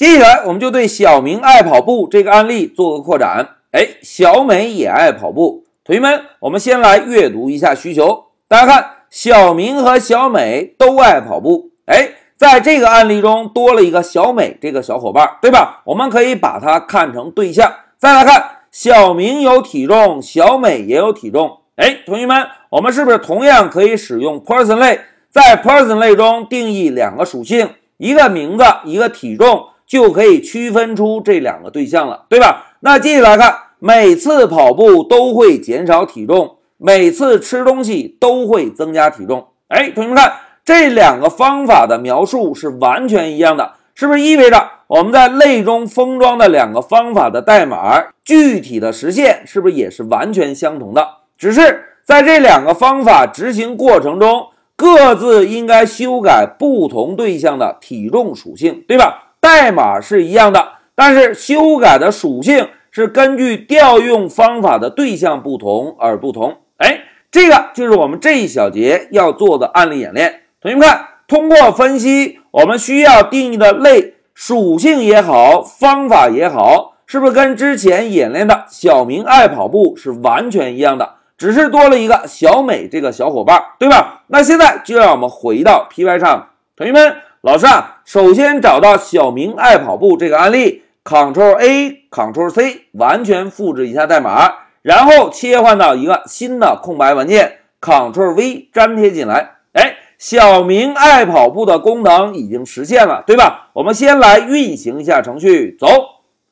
接下来我们就对小明爱跑步这个案例做个扩展。哎，小美也爱跑步。同学们，我们先来阅读一下需求。大家看，小明和小美都爱跑步。哎，在这个案例中多了一个小美这个小伙伴，对吧？我们可以把它看成对象。再来看，小明有体重，小美也有体重。哎，同学们，我们是不是同样可以使用 person 类，在 person 类中定义两个属性，一个名字，一个体重？就可以区分出这两个对象了，对吧？那继续来看，每次跑步都会减少体重，每次吃东西都会增加体重。哎，同学们看，这两个方法的描述是完全一样的，是不是意味着我们在类中封装的两个方法的代码具体的实现是不是也是完全相同的？只是在这两个方法执行过程中，各自应该修改不同对象的体重属性，对吧？代码是一样的，但是修改的属性是根据调用方法的对象不同而不同。哎，这个就是我们这一小节要做的案例演练。同学们看，通过分析我们需要定义的类属性也好，方法也好，是不是跟之前演练的小明爱跑步是完全一样的？只是多了一个小美这个小伙伴，对吧？那现在就让我们回到 Py 上，同学们。老师啊，首先找到小明爱跑步这个案例，Ctrl A Ctrl C，完全复制一下代码，然后切换到一个新的空白文件，Ctrl V 粘贴进来。哎，小明爱跑步的功能已经实现了，对吧？我们先来运行一下程序，走。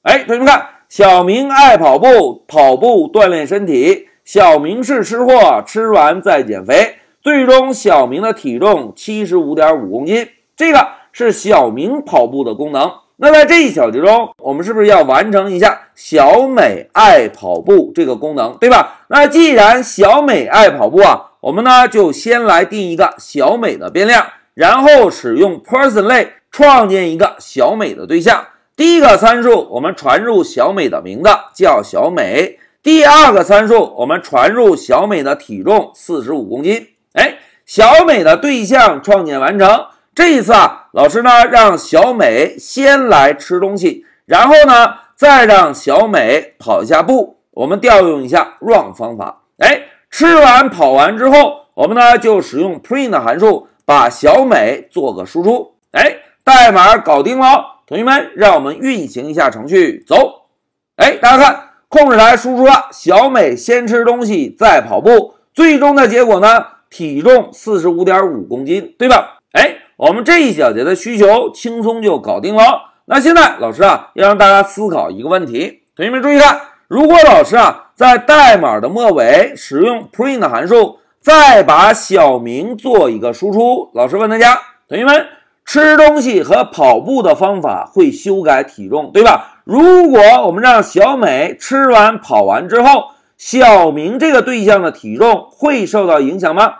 哎，同学们看，小明爱跑步，跑步锻炼身体。小明是吃货，吃完再减肥。最终，小明的体重七十五点五公斤。这个是小明跑步的功能。那在这一小节中，我们是不是要完成一下小美爱跑步这个功能，对吧？那既然小美爱跑步啊，我们呢就先来定一个小美的变量，然后使用 person 类创建一个小美的对象。第一个参数我们传入小美的名字叫小美，第二个参数我们传入小美的体重四十五公斤。哎，小美的对象创建完成。这一次啊，老师呢让小美先来吃东西，然后呢再让小美跑一下步。我们调用一下 run 方法。哎，吃完跑完之后，我们呢就使用 print 函数把小美做个输出。哎，代码搞定了，同学们，让我们运行一下程序，走。哎，大家看，控制台输出了小美先吃东西再跑步，最终的结果呢，体重四十五点五公斤，对吧？哎。我们这一小节的需求轻松就搞定了。那现在老师啊，要让大家思考一个问题。同学们注意看，如果老师啊在代码的末尾使用 print 函数，再把小明做一个输出，老师问大家，同学们，吃东西和跑步的方法会修改体重，对吧？如果我们让小美吃完跑完之后，小明这个对象的体重会受到影响吗？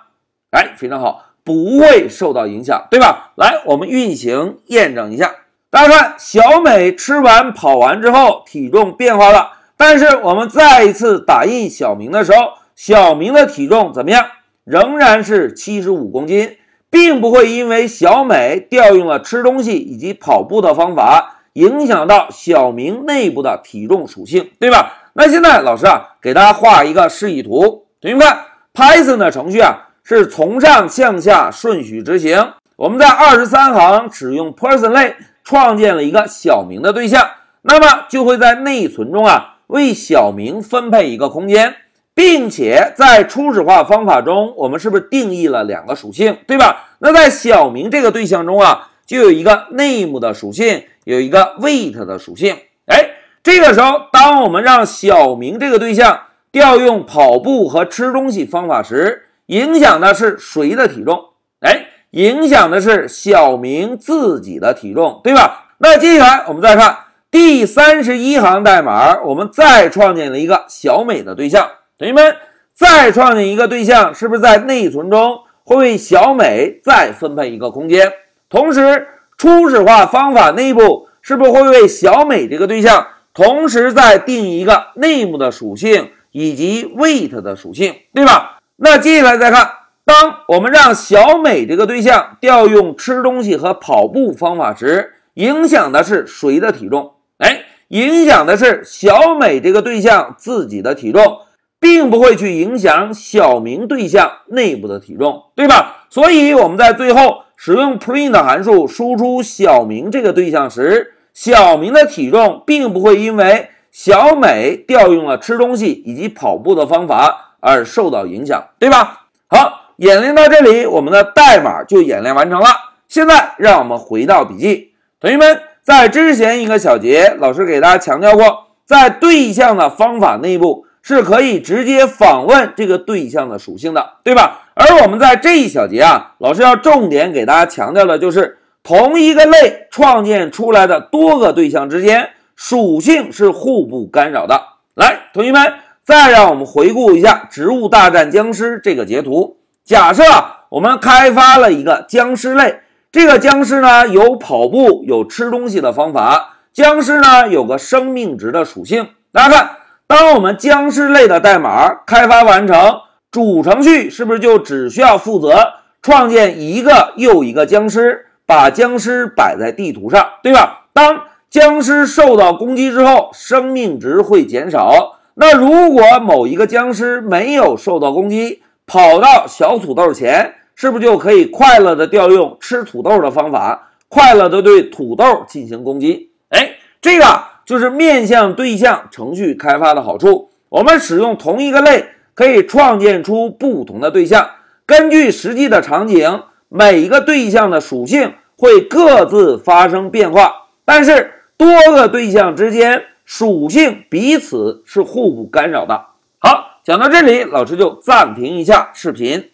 哎，非常好。不会受到影响，对吧？来，我们运行验证一下。大家看，小美吃完跑完之后，体重变化了。但是我们再一次打印小明的时候，小明的体重怎么样？仍然是七十五公斤，并不会因为小美调用了吃东西以及跑步的方法，影响到小明内部的体重属性，对吧？那现在老师啊，给大家画一个示意图。同学们，Python 的程序啊。是从上向下顺序执行。我们在二十三行使用 person 类创建了一个小明的对象，那么就会在内存中啊为小明分配一个空间，并且在初始化方法中，我们是不是定义了两个属性，对吧？那在小明这个对象中啊，就有一个 name 的属性，有一个 weight 的属性。哎，这个时候，当我们让小明这个对象调用跑步和吃东西方法时，影响的是谁的体重？哎，影响的是小明自己的体重，对吧？那接下来我们再看第三十一行代码，我们再创建了一个小美的对象。同学们，再创建一个对象，是不是在内存中会为小美再分配一个空间？同时，初始化方法内部是不是会为小美这个对象同时再定一个 name 的属性以及 weight 的属性，对吧？那接下来再看，当我们让小美这个对象调用吃东西和跑步方法时，影响的是谁的体重？哎，影响的是小美这个对象自己的体重，并不会去影响小明对象内部的体重，对吧？所以我们在最后使用 print 函数输出小明这个对象时，小明的体重并不会因为小美调用了吃东西以及跑步的方法而受到影响，对吧？好，演练到这里，我们的代码就演练完成了。现在让我们回到笔记，同学们。在之前一个小节，老师给大家强调过，在对象的方法内部是可以直接访问这个对象的属性的，对吧？而我们在这一小节啊，老师要重点给大家强调的就是同一个类创建出来的多个对象之间属性是互不干扰的。来，同学们，再让我们回顾一下《植物大战僵尸》这个截图。假设我们开发了一个僵尸类。这个僵尸呢有跑步有吃东西的方法，僵尸呢有个生命值的属性。大家看，当我们僵尸类的代码开发完成，主程序是不是就只需要负责创建一个又一个僵尸，把僵尸摆在地图上，对吧？当僵尸受到攻击之后，生命值会减少。那如果某一个僵尸没有受到攻击，跑到小土豆前。是不是就可以快乐的调用吃土豆的方法，快乐的对土豆进行攻击？哎，这个就是面向对象程序开发的好处。我们使用同一个类，可以创建出不同的对象。根据实际的场景，每一个对象的属性会各自发生变化，但是多个对象之间属性彼此是互不干扰的。好，讲到这里，老师就暂停一下视频。